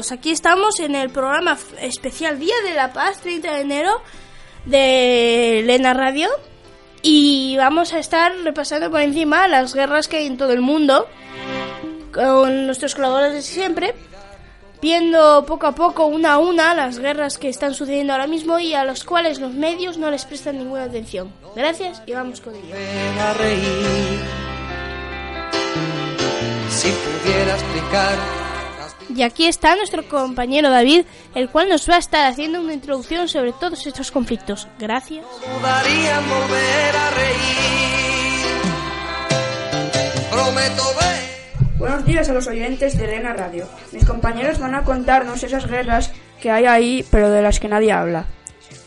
Todos, aquí estamos en el programa especial Día de la Paz, 30 de enero, de Lena Radio. Y vamos a estar repasando por encima las guerras que hay en todo el mundo, con nuestros colaboradores de siempre, viendo poco a poco, una a una, las guerras que están sucediendo ahora mismo y a los cuales los medios no les prestan ninguna atención. Gracias y vamos con ello. Si pudiera explicar las Y aquí está nuestro compañero David, el cual nos va a estar haciendo una introducción sobre todos estos conflictos. Gracias. Buenos días a los oyentes de Elena Radio. Mis compañeros van a contarnos esas guerras que hay ahí, pero de las que nadie habla.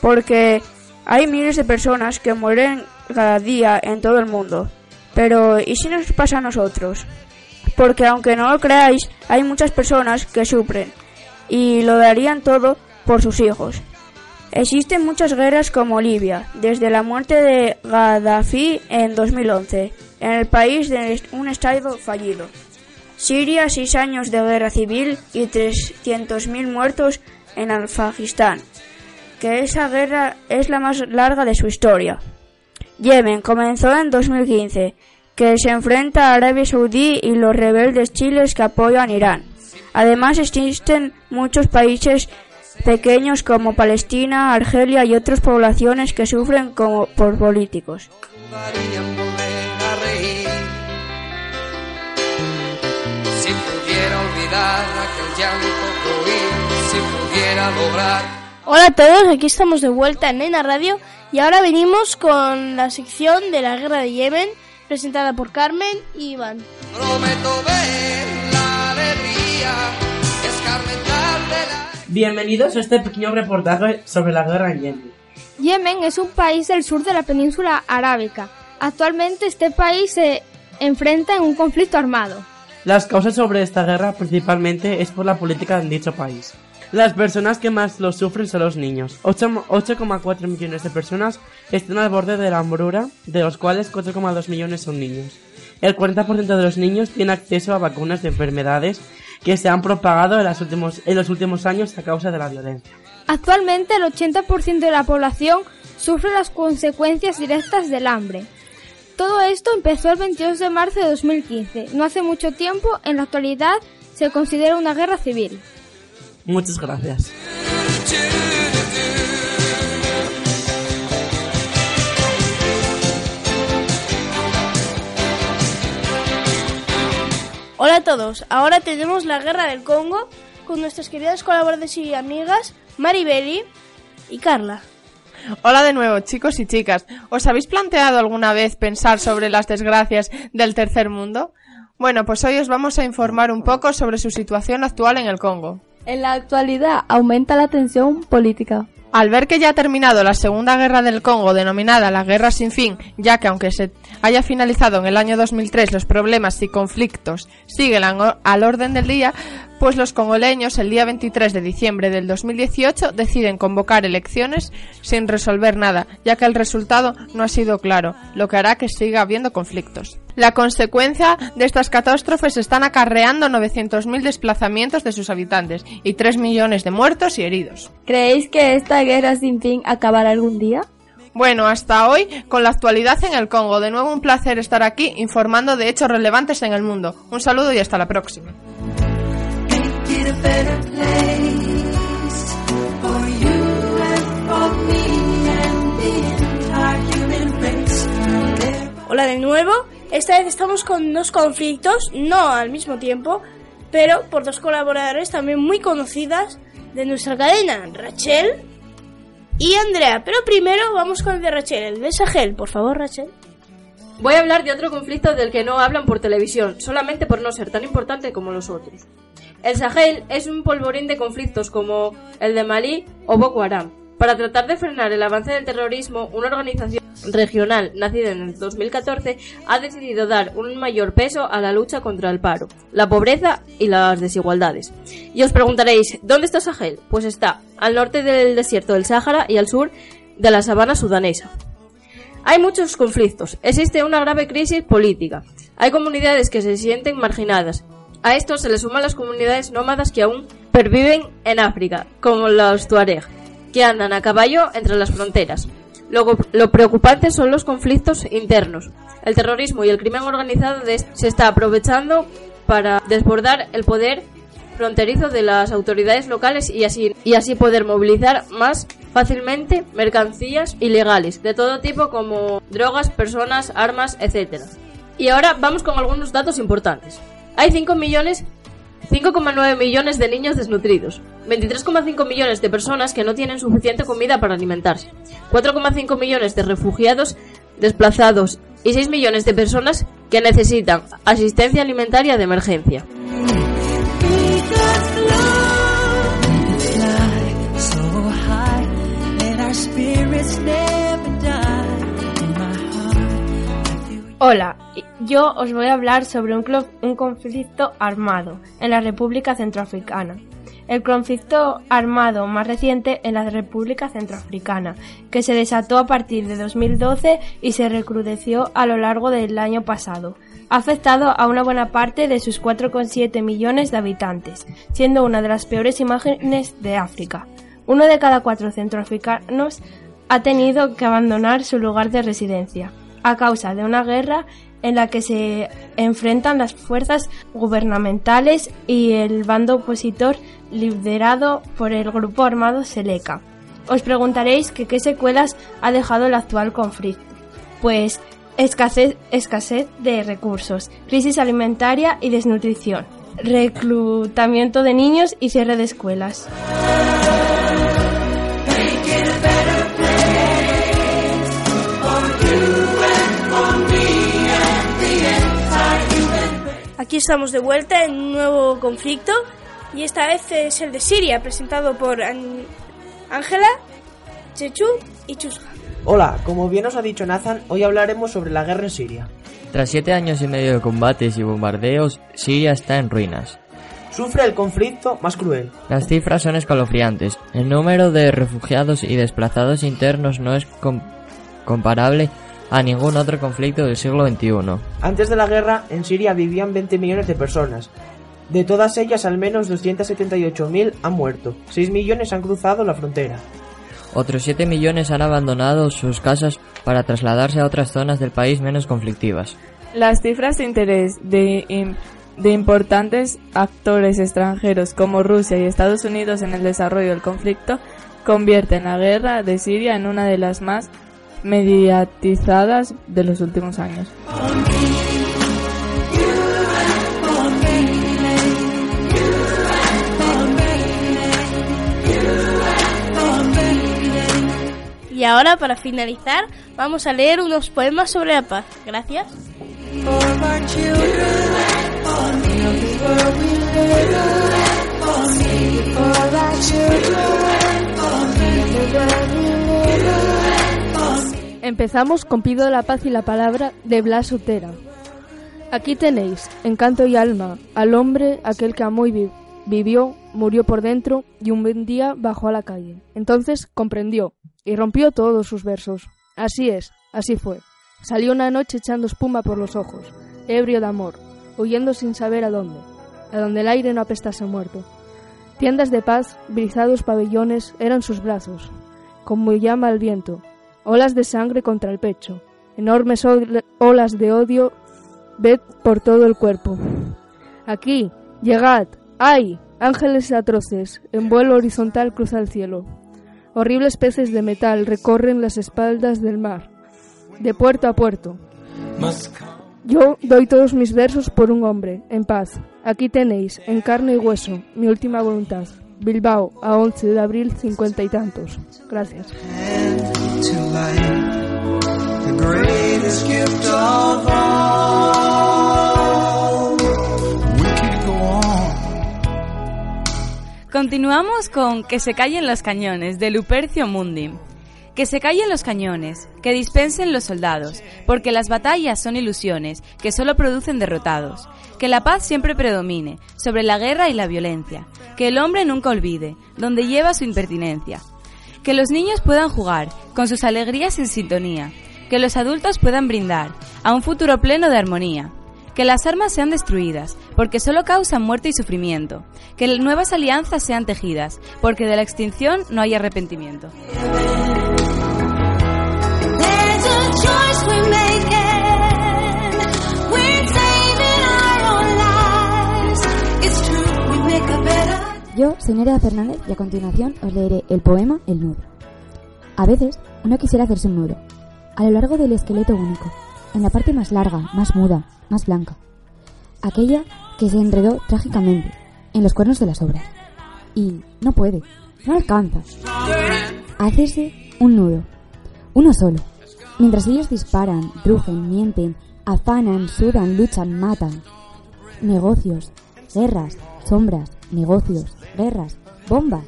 Porque hay miles de personas que mueren cada día en todo el mundo. Pero ¿y si nos pasa a nosotros? Porque aunque no lo creáis, hay muchas personas que sufren y lo darían todo por sus hijos. Existen muchas guerras como Libia, desde la muerte de Gaddafi en 2011, en el país de un estado fallido. Siria, seis años de guerra civil y 300.000 muertos en Afganistán, que esa guerra es la más larga de su historia. Yemen comenzó en 2015, que se enfrenta a Arabia Saudí y los rebeldes chiles que apoyan Irán. Además existen muchos países pequeños como Palestina, Argelia y otras poblaciones que sufren como por políticos. dudarían volver a reír. Si pudiera olvidar aquel llanto cruel, si pudiera lograr Hola a todos, aquí estamos de vuelta en Nena Radio y ahora venimos con la sección de la guerra de Yemen, presentada por Carmen y Iván. Prometo ver la alegría escarmentar de la Bienvenidos a este pequeño reportaje sobre la guerra en Yemen. Yemen es un país del sur de la península arábica. Actualmente este país se enfrenta en un conflicto armado. Las causas sobre esta guerra principalmente es por la política en dicho país. Las personas que más lo sufren son los niños. 8 8,4 millones de personas están al borde de la hambruna, de los cuales 4,2 millones son niños. El 40% de los niños tiene acceso a vacunas de enfermedades que se han propagado en, últimos- en los últimos años a causa de la violencia. Actualmente el 80% de la población sufre las consecuencias directas del hambre. Todo esto empezó el 22 de marzo de 2015. No hace mucho tiempo, en la actualidad, se considera una guerra civil. Muchas gracias. Hola a todos, ahora tenemos la guerra del Congo con nuestras queridas colaboradoras y amigas Maribeli y Carla. Hola de nuevo, chicos y chicas. ¿Os habéis planteado alguna vez pensar sobre las desgracias del tercer mundo? Bueno, pues hoy os vamos a informar un poco sobre su situación actual en el Congo. En la actualidad aumenta la tensión política. Al ver que ya ha terminado la Segunda Guerra del Congo, denominada la Guerra sin fin, ya que aunque se haya finalizado en el año 2003, los problemas y conflictos siguen al orden del día, pues los congoleños el día 23 de diciembre del 2018 deciden convocar elecciones sin resolver nada, ya que el resultado no ha sido claro, lo que hará que siga habiendo conflictos. La consecuencia de estas catástrofes están acarreando 900.000 desplazamientos de sus habitantes y 3 millones de muertos y heridos. ¿Creéis que esta guerra sin fin acabará algún día? Bueno, hasta hoy con la actualidad en el Congo. De nuevo un placer estar aquí informando de hechos relevantes en el mundo. Un saludo y hasta la próxima. Hola de nuevo Esta vez estamos con dos conflictos, no al mismo tiempo, pero por dos colaboradores también muy conocidas de nuestra cadena, Rachel y Andrea. Pero primero vamos con el de Rachel, el de Sahel. Por favor, Rachel. Voy a hablar de otro conflicto del que no hablan por televisión, solamente por no ser tan importante como los otros. El Sahel es un polvorín de conflictos como el de Malí o Boko Haram. Para tratar de frenar el avance del terrorismo, una organización regional nacida en el 2014 ha decidido dar un mayor peso a la lucha contra el paro, la pobreza y las desigualdades. Y os preguntaréis, ¿dónde está Sahel? Pues está al norte del desierto del Sáhara y al sur de la sabana sudanesa. Hay muchos conflictos, existe una grave crisis política, hay comunidades que se sienten marginadas. A esto se le suman las comunidades nómadas que aún perviven en África, como los Tuareg, que andan a caballo entre las fronteras. Luego, lo preocupante son los conflictos internos. El terrorismo y el crimen organizado se está aprovechando para desbordar el poder fronterizo de las autoridades locales y así, y así poder movilizar más fácilmente mercancías ilegales de todo tipo como drogas, personas, armas, etc. Y ahora vamos con algunos datos importantes. Hay 5 millones 5,9 millones de niños desnutridos, 23,5 millones de personas que no tienen suficiente comida para alimentarse, 4,5 millones de refugiados desplazados y 6 millones de personas que necesitan asistencia alimentaria de emergencia. Hola, yo os voy a hablar sobre un, conflicto armado en la República Centroafricana. El conflicto armado más reciente en la República Centroafricana, que se desató a partir de 2012 y se recrudeció a lo largo del año pasado. Ha afectado a una buena parte de sus 4,7 millones de habitantes, siendo una de las peores imágenes de África. Uno de cada cuatro centroafricanos ha tenido que abandonar su lugar de residencia a causa de una guerra en la que se enfrentan las fuerzas gubernamentales y el bando opositor liderado por el grupo armado Seleka. Os preguntaréis qué secuelas ha dejado el actual conflicto. Pues escasez de recursos, crisis alimentaria y desnutrición, reclutamiento de niños y cierre de escuelas. Aquí estamos de vuelta en un nuevo conflicto y esta vez es el de Siria, presentado por Ángela, Chechu y Chusga. Hola, como bien os ha dicho Nathan, hoy hablaremos sobre la guerra en Siria. Tras siete años y medio de combates y bombardeos, Siria está en ruinas. Sufre el conflicto más cruel. Las cifras son escalofriantes. El número de refugiados y desplazados internos no es com- comparable a ningún otro conflicto del siglo XXI. Antes de la guerra, en Siria vivían 20 millones de personas. De todas ellas, al menos 278.000 han muerto. 6 millones han cruzado la frontera. Otros 7 millones han abandonado sus casas para trasladarse a otras zonas del país menos conflictivas. Las cifras de interés de, de importantes actores extranjeros como Rusia y Estados Unidos en el desarrollo del conflicto convierten la guerra de Siria en una de las más mediatizadas de los últimos años. Y ahora, para finalizar, vamos a leer unos poemas sobre la paz. Gracias. Empezamos con Pido la paz y la palabra de Blas Utera. Aquí tenéis, encanto y alma, al hombre, aquel que amó y vi- vivió, murió por dentro y un buen día bajó a la calle. Entonces comprendió y rompió todos sus versos. Así es, así fue. Salió una noche echando espuma por los ojos, ebrio de amor, huyendo sin saber a dónde, a donde el aire no apestase muerto. Tiendas de paz, brizados pabellones eran sus brazos, como llama el viento, olas de sangre contra el pecho, enormes ol- olas de odio, ved por todo el cuerpo. Aquí, llegad, ¡ay! Ángeles atroces, en vuelo horizontal cruza el cielo. Horribles peces de metal recorren las espaldas del mar, de puerto a puerto. Yo doy todos mis versos por un hombre, en paz. Aquí tenéis, en carne y hueso, mi última voluntad. Bilbao, a 11 de abril, cincuenta y tantos. Gracias. Continuamos con Que se callen los cañones de Lupercio Mundi. Que se callen los cañones, que dispensen los soldados, porque las batallas son ilusiones que solo producen derrotados. Que la paz siempre predomine sobre la guerra y la violencia. Que el hombre nunca olvide donde lleva su impertinencia. Que los niños puedan jugar con sus alegrías en sintonía. Que los adultos puedan brindar a un futuro pleno de armonía. Que las armas sean destruidas, porque solo causan muerte y sufrimiento. Que nuevas alianzas sean tejidas, porque de la extinción no hay arrepentimiento. Yo soy Fernández y a continuación os leeré el poema El nudo. A veces uno quisiera hacerse un nudo, a lo largo del esqueleto único, en la parte más larga, más muda, más blanca, aquella que se enredó trágicamente en los cuernos de las obras. Y no puede, no alcanza. Hacerse un nudo, uno solo, mientras ellos disparan, rugen, mienten, afanan, sudan, luchan, matan. Negocios, guerras, sombras, negocios, guerras, bombas,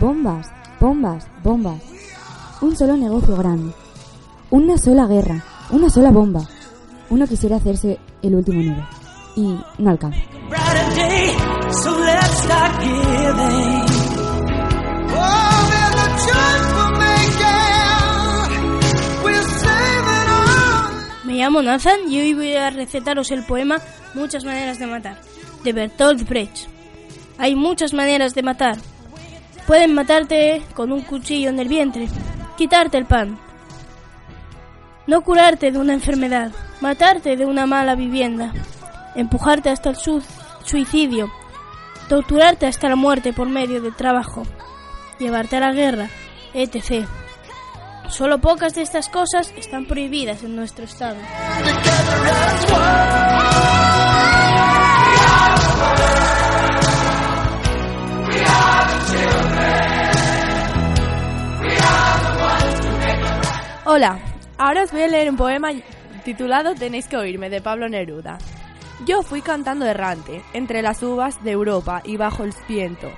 bombas, bombas, bombas. Un solo negocio grande. Una sola guerra, una sola bomba. Uno quisiera hacerse el último nudo. Y no alcanza. Me llamo Nathan y hoy voy a recetaros el poema Muchas maneras de matar, de Bertolt Brecht. Hay muchas maneras de matar. Pueden matarte con un cuchillo en el vientre, quitarte el pan, no curarte de una enfermedad, matarte de una mala vivienda, empujarte hasta el su- suicidio, torturarte hasta la muerte por medio del trabajo, llevarte a la guerra, etc. Solo pocas de estas cosas están prohibidas en nuestro estado. Hola, ahora os voy a leer un poema titulado Tenéis que oírme de Pablo Neruda. Yo fui cantando errante, entre las uvas de Europa y bajo el viento.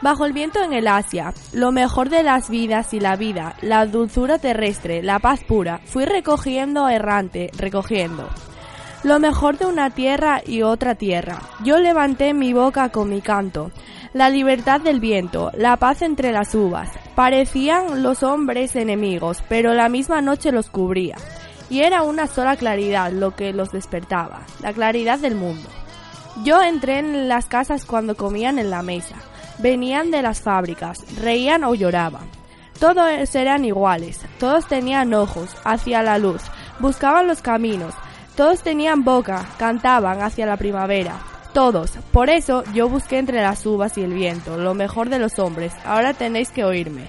Bajo el viento en el Asia, lo mejor de las vidas y la vida, la dulzura terrestre, la paz pura, fui recogiendo errante, recogiendo. Lo mejor de una tierra y otra tierra. Yo levanté mi boca con mi canto. La libertad del viento, la paz entre las uvas. Parecían los hombres enemigos, pero la misma noche los cubría. Y era una sola claridad lo que los despertaba, la claridad del mundo. Yo entré en las casas cuando comían en la mesa. Venían de las fábricas, reían o lloraban. Todos eran iguales, todos tenían ojos hacia la luz, buscaban los caminos, todos tenían boca, cantaban hacia la primavera. Todos. Por eso yo busqué entre las uvas y el viento, lo mejor de los hombres. Ahora tenéis que oírme.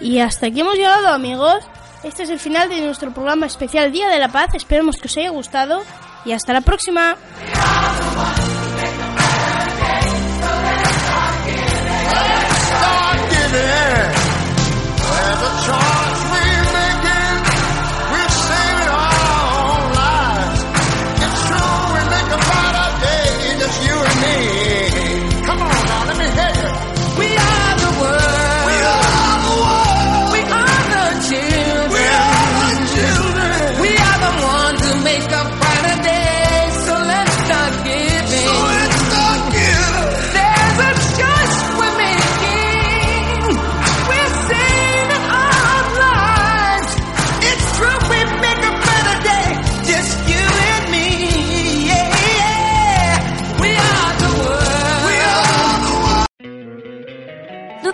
Y hasta aquí hemos llegado, amigos. Este es el final de nuestro programa especial Día de la Paz. Esperemos que os haya gustado y hasta la próxima.